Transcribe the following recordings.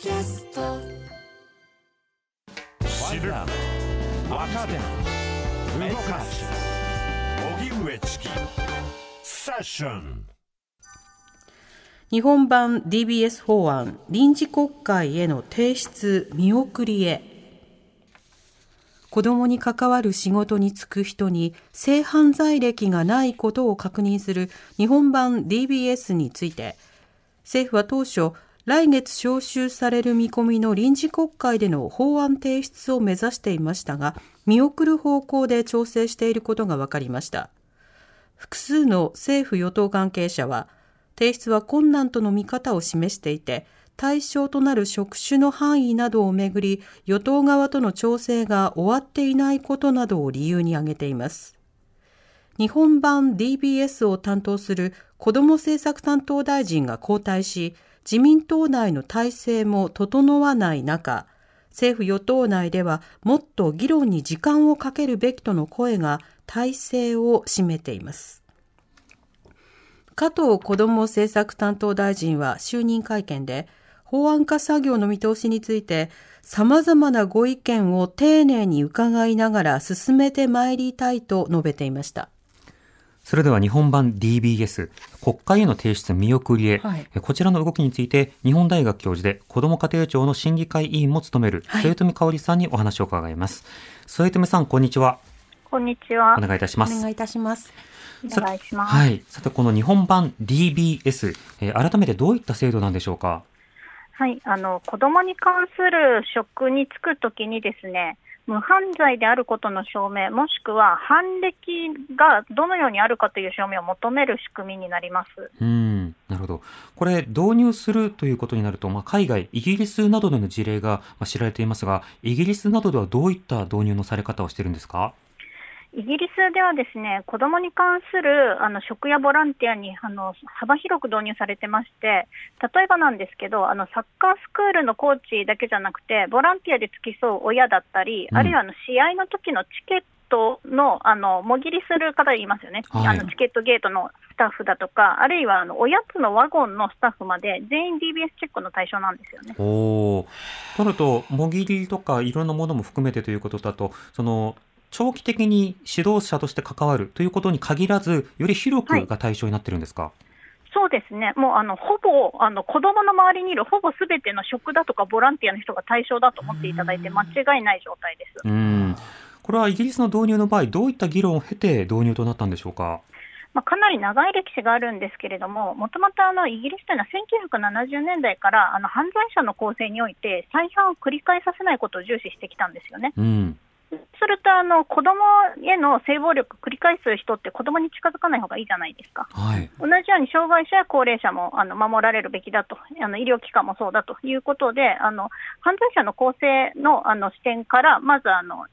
キャスト。知る若手動かす荻上チキ。セッション。日本版 DBS 法案臨時国会への提出見送りへ。子どもに関わる仕事に就く人に性犯罪歴がないことを確認する日本版 DBS について政府は当初来月召集される見込みの臨時国会での法案提出を目指していましたが見送る方向で調整していることが分かりました。複数の政府与党関係者は提出は困難との見方を示していて対象となる職種の範囲などをめぐり与党側との調整が終わっていないことなどを理由に挙げています。日本版 DBS を担当する子ども政策担当大臣が交代し自民党内の体制も整わない中政府与党内ではもっと議論に時間をかけるべきとの声が体制を占めています。加藤子ども政策担当大臣は就任会見で法案化作業の見通しについて様々なご意見を丁寧に伺いながら進めてまいりたいと述べていました。それでは日本版 DBS 国会への提出見送りへ、はい、こちらの動きについて日本大学教授で子ども家庭庁の審議会委員も務める添富香織さんにお話を伺います。添富さんこんにちは。こんにちは。お願いいたします。お願いいたします。お願いします。はい。さて、この日本版 DBS、えー、改めてどういった制度なんでしょうか？はい。あの、子供に関する職に就くときにですね、無犯罪であることの証明、もしくは犯歴がどのようにあるかという証明を求める仕組みになります。うんなるほど。これ、導入するということになると、まあ、海外、イギリスなどでの事例が知られていますが、イギリスなどではどういった導入のされ方をしているんですか？イギリスではですね子どもに関するあの職やボランティアにあの幅広く導入されてまして、例えばなんですけど、あのサッカースクールのコーチだけじゃなくて、ボランティアで付き添う親だったり、うん、あるいはあの試合の時のチケットのあのもぎりする方いますよね、はい、あのチケットゲートのスタッフだとか、あるいはあのおやつのワゴンのスタッフまで、全員 DBS チェックの対象なんですよね。おとると、もぎりとかいろんなものも含めてということだと、その長期的に指導者として関わるということに限らず、より広くが対象になってるんですか、はいそうですね、もうあのほぼあの子どもの周りにいるほぼすべての職だとかボランティアの人が対象だと思っていただいて、間違いない状態です。うん。これはイギリスの導入の場合、どういった議論を経て導入となったんでしょうか？まあ、かなり長い歴史があるんですけれども、もともとイギリスというのは1970年代からあの犯罪者の構成において、再犯を繰り返させないことを重視してきたんですよね。うんするとあの子供への性暴力繰り返す人って子供に近づかない方がいいじゃないですか、はい、同じように障害者や高齢者もあの守られるべきだとあの医療機関もそうだということであの犯罪者の構成のあの視点からまずあの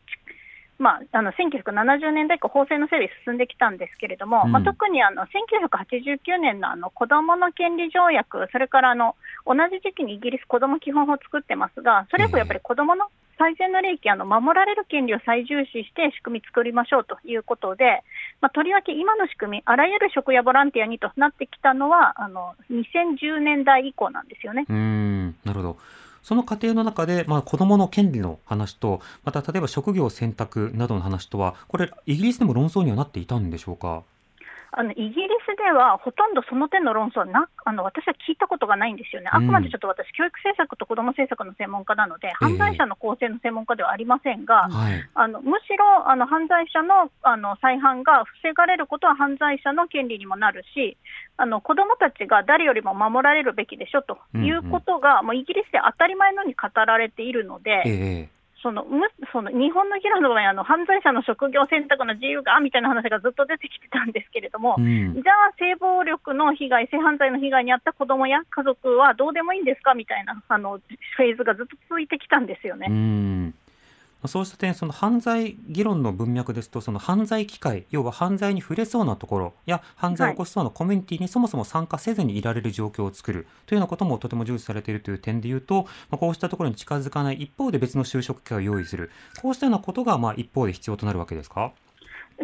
まあ、あの1970年代以降、法制の整備進んできたんですけれども、うん、まあ、特にあの1989年のあの子どもの権利条約、それからあの同じ時期にイギリス子ども基本法を作ってますが、それ以降、やっぱり子どもの最善の利益あの、守られる権利を最重視して仕組み作りましょうということで、まあ、とりわけ今の仕組み、あらゆる職やボランティアにとなってきたのは、あの2010年代以降なんですよね。うんなるほどその過程の中で、まあ、子供の権利の話と、また例えば職業選択などの話とは、これ、イギリスでも論争にはなっていたんでしょうか？あのイギリスではほとんどその点の論争はなあの私は聞いたことがないんですよね、あくまでちょっと私、教育政策と子ども政策の専門家なので、犯罪者の構成の専門家ではありませんが、えーあのむしろあの犯罪者のあの再犯が防がれることは犯罪者の権利にもなるし、あの子どもたちが誰よりも守られるべきでしょということが、うんうん、もうイギリスで当たり前のように語られているので。えーそのむその日本の議論の場合あの、犯罪者の職業選択の自由がみたいな話がずっと出てきてたんですけれども、うん、じゃあ、性暴力の被害、性犯罪の被害に遭った子どもや家族はどうでもいいんですかみたいなあのフェーズがずっと続いてきたんですよね。うんそうした点、その犯罪議論の文脈ですと、その犯罪機会、要は犯罪に触れそうなところや、犯罪を起こしそうなコミュニティにそもそも参加せずにいられる状況を作るというようなこともとても重視されているという点でいうと、まあ、こうしたところに近づかない一方で別の就職機会を用意する、こうしたようなことがまあ一方で必要となるわけですか？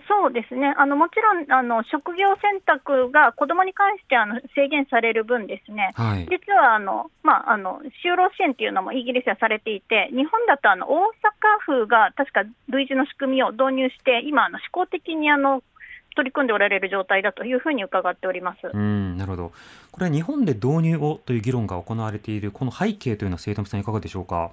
そうですね、あのもちろんあの職業選択が子どもに関してあの制限される分、ですね、はい、実はあの、まあ、あの就労支援というのもイギリスはされていて、日本だとあの大阪府が確か類似の仕組みを導入して、今、あの試行的にあの取り組んでおられる状態だというふうに伺っております。うんなるほど、これは日本で導入をという議論が行われている、この背景というのは、生徒さん、いかがでしょうか？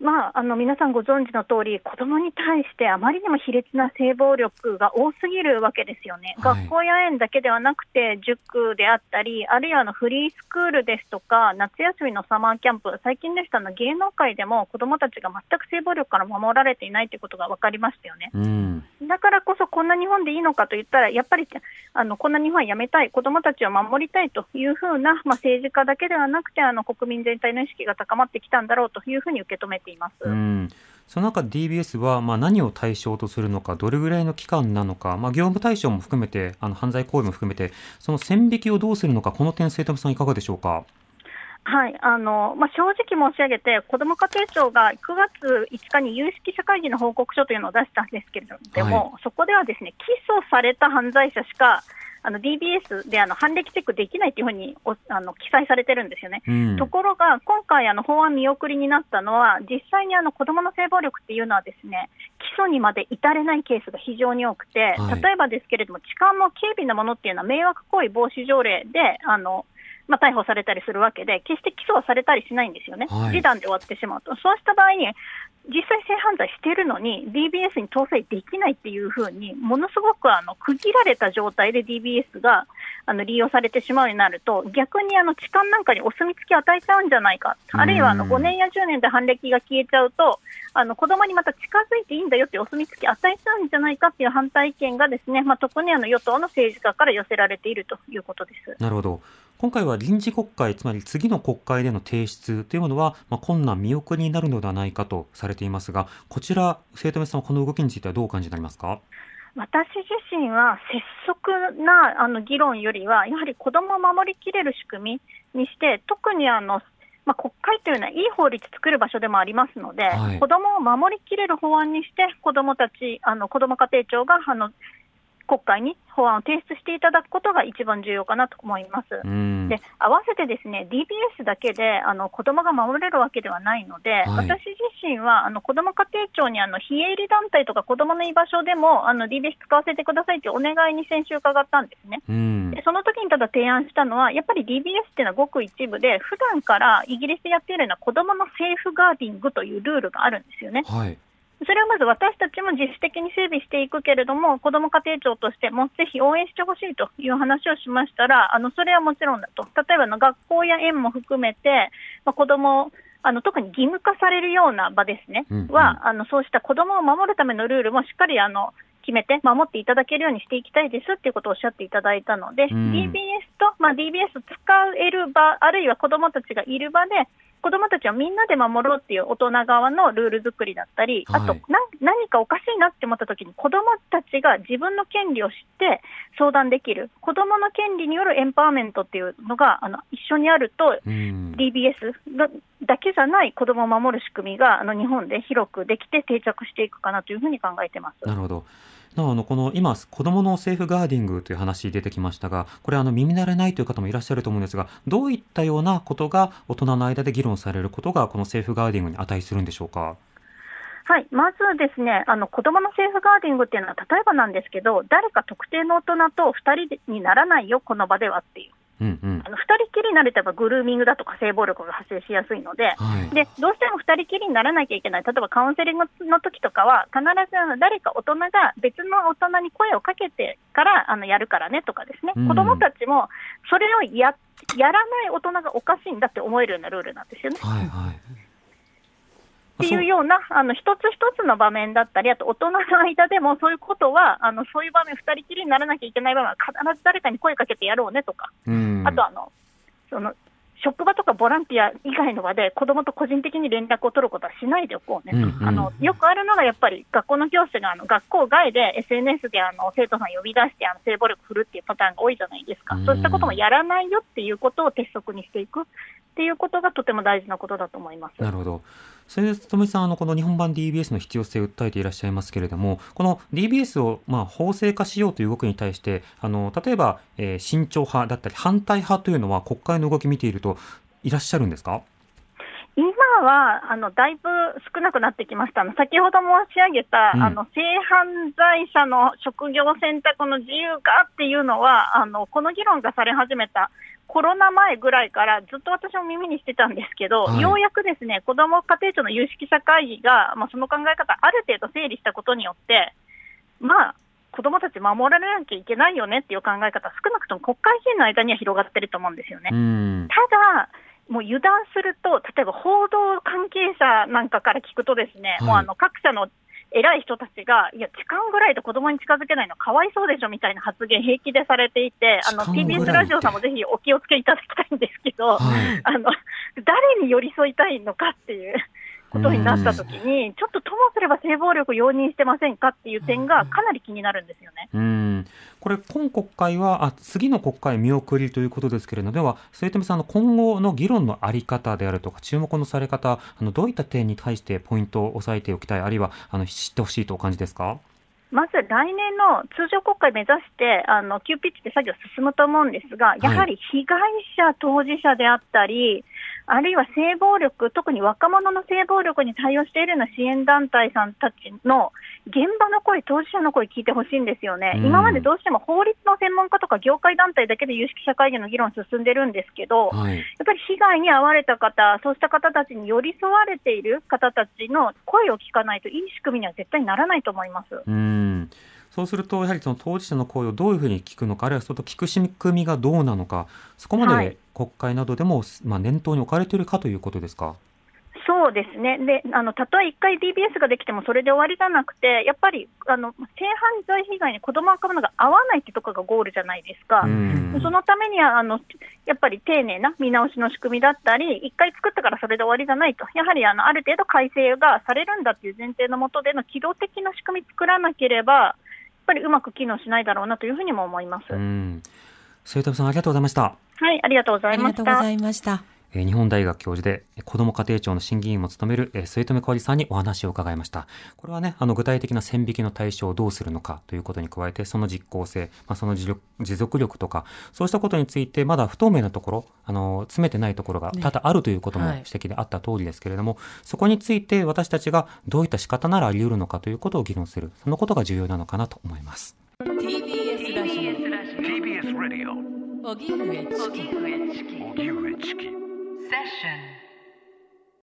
まあ、あの皆さんご存知の通り、子どもに対してあまりにも卑劣な性暴力が多すぎるわけですよね、はい、学校や園だけではなくて、塾であったり、あるいはのフリースクールですとか、夏休みのサマーキャンプ、最近でしたの芸能界でも子どもたちが全く性暴力から守られていないということが分かりましたよね。うんだからこそ、こんな日本でいいのかと言ったら、やっぱりあのこんな日本はやめたい、子どもたちを守りたいというふうな、まあ、政治家だけではなくてあの、国民全体の意識が高まってきたんだろうというふうに受け止めています。うんその中 DBS はまあ何を対象とするのか、どれぐらいの期間なのか、まあ、業務対象も含めて、あの犯罪行為も含めて、その線引きをどうするのか、この点、生徒さん、いかがでしょうか？はいあのまあ、正直申し上げて、子ども家庭庁が9月5日に有識者会議の報告書というのを出したんですけれども、はい、そこではですね起訴された犯罪者しかあの DBS であの犯歴チェックできないというふうにおあの記載されてるんですよね。うん、ところが、今回、あの法案見送りになったのは、実際にあの子どもの性暴力っていうのは、ですね起訴にまで至れないケースが非常に多くて、はい、例えばですけれども、痴漢の軽微なものっていうのは、迷惑行為防止条例で、あのまあ、逮捕されたりするわけで、決して起訴はされたりしないんですよね、はい、示談で終わってしまうと。そうした場合に、実際性犯罪しているのに DBS に搭載できないっていうふうにものすごくあの区切られた状態で DBS があの利用されてしまうようになると逆にあの痴漢なんかにお墨付きを与えちゃうんじゃないか。あるいはあの5年や10年で犯歴が消えちゃうとあの子供にまた近づいていいんだよってお墨付き与えちゃうんじゃないかっていう反対意見がですね、まあ、特にあの与党の政治家から寄せられているということです。なるほど今回は臨時国会、つまり次の国会での提出というものは、まあ、困難見送りになるのではないかとされていますが、こちら、生徒目さんはこの動きについてはどうお感じになりますか？私自身は拙速なあの議論よりは、やはり子どもを守りきれる仕組みにして、特にあのまあ、国会というのはいい法律作る場所でもありますので、はい、子どもを守りきれる法案にして、子どもたち、あの子ども家庭庁があの国会に法案を提出していただくことが一番重要かなと思います。で合わせてですね DBS だけであの子どもが守れるわけではないので、はい、私自身はあの子ども家庭庁にあの非営利団体とか子どもの居場所でもあの DBS 使わせてくださいというお願いに先週伺ったんですね。でその時にただ提案したのはやっぱり DBS っていうのはごく一部で普段からイギリスでやっているような子どものセーフガーディングというルールがあるんですよね。はいそれをまず私たちも自主的に整備していくけれども、子ども家庭庁としてもぜひ応援してほしいという話をしましたら、あのそれはもちろんだと、例えばの学校や園も含めて、まあ、子どもあの特に義務化されるような場ですね、うんうん、はあのそうした子どもを守るためのルールもしっかりあの決めて守っていただけるようにしていきたいですっていうことをおっしゃっていただいたので、うん、DBS と、まあ、DBS 使える場、あるいは子どもたちがいる場で、子どもたちをみんなで守ろうっていう大人側のルール作りだったり、あと、な何かおかしいなって思ったときに、子どもたちが自分の権利を知って相談できる、子どもの権利によるエンパワーメントっていうのがあの一緒にあると、DBS だけじゃない子どもを守る仕組みがあの日本で広くできて定着していくかなというふうに考えてます。なるほどなおあのこの今、子供のセーフガーディングという話出てきましたが、これ、あの耳慣れないという方もいらっしゃると思うんですが、どういったようなことが大人の間で議論されることが、このセーフガーディングに値するんでしょうか？はい、まずですね、あの子どものセーフガーディングっていうのは、例えばなんですけど、誰か特定の大人と2人にならないよ、この場ではっていう。うんうん、あの2人きりになればグルーミングだとか性暴力が発生しやすいのではい、でどうしても2人きりにならなきゃいけない、例えばカウンセリングの時とかは、必ずあの誰か大人が別の大人に声をかけてからあのやるからねとかですね、うん、子どもたちもそれをややらない大人がおかしいんだって思えるようなルールなんですよね。はいはいっていうような、あの一つ一つの場面だったり、あと大人の間でもそういうことは、あのそういう場面、2人きりにならなきゃいけない場面は必ず誰かに声かけてやろうねとか、あとあのその職場とかボランティア以外の場で子どもと個人的に連絡を取ることはしないでおこうねと、うんうん、あのよくあるのがやっぱり学校の教師があの学校外で SNS であの生徒さん呼び出してあの性暴力振るっていうパターンが多いじゃないですか、うん、そうしたこともやらないよっていうことを鉄則にしていくっっていうことがとても大事なことだと思います。なるほど。それで、ともさん、あの、この日本版 DBS の必要性を訴えていらっしゃいますけれども、この DBS を、まあ、法制化しようという動きに対して、あの、例えば、えー、慎重派だったり、反対派というのは、国会の動き見ていると、いらっしゃるんですか？今はあのだいぶ少なくなってきました、先ほど申し上げた、うん、あの性犯罪者の職業選択の自由化っていうのは、あのこの議論がされ始めたコロナ前ぐらいからずっと私も耳にしてたんですけど、はい、ようやくですね子ども家庭庁の有識者会議が、まあ、その考え方、ある程度整理したことによって、まあ、子どもたち守られなきゃいけないよねっていう考え方、少なくとも国会議員の間には広がってると思うんですよね。ただもう油断すると、例えば報道関係者なんかから聞くと、ですね、はい、もうあの各社の偉い人たちが、いや、痴漢ぐらいで子供に近づけないのかわいそうでしょみたいな発言、平気でされていて、あの TBS ラジオさんもぜひお気をつけいただきたいんですけど、はい、あの誰に寄り添いたいのかっていう。ことになったときに、ちょっとともすれば性暴力容認してませんかっていう点がかなり気になるんですよね。うんこれ、今国会は、あ次の国会見送りということですけれども、では、末富さんの今後の議論のあり方であるとか、注目のされ方、あのどういった点に対してポイントを押さえておきたい、あるいはあの知ってほしいとお感じですか？まず来年の通常国会目指して、あの急ピッチで作業進むと思うんですが、やはり被害者、当事者であったり、あるいは性暴力、特に若者の性暴力に対応しているような支援団体さんたちの現場の声、当事者の声聞いてほしいんですよね、今までどうしても法律の専門家とか業界団体だけで有識者会議の議論進んでるんですけど、はい、やっぱり被害に遭われた方、そうした方たちに寄り添われている方たちの声を聞かないといい仕組みには絶対にならないと思います。うんそうすると、やはりその当事者の声をどういうふうに聞くのか、あるいはその聞く仕組みがどうなのか、そこまで国会などでも、まあ、念頭に置かれているかということですか？そうですね、であのたとえ1回 DBS ができてもそれで終わりじゃなくて、やっぱりあの性犯罪被害に子ども若者が合わないってとがゴールじゃないですか、そのためにはあのやっぱり丁寧な見直しの仕組みだったり、1回作ったからそれで終わりじゃないと、やはりあのある程度改正がされるんだっていう前提のもとでの機動的な仕組み作らなければ、ぱりうまく機能しないだろうなというふうにも思います。末田さんありがとうございました。はい、ありがとうございました。日本大学教授で子ども家庭庁の審議員も務める末留小路さんにお話を伺いました。これはね、あの具体的な線引きの対象をどうするのかということに加えて、その実効性、まあ、その持続力とか、そうしたことについてまだ不透明なところ、あの、詰めてないところが多々あるということも指摘であった通りですけれども、ねはい、そこについて私たちがどういった仕方ならあり得るのかということを議論する、そのことが重要なのかなと思います。TBS ラジオ TBS ラジオ。荻上チキ荻上チキ Session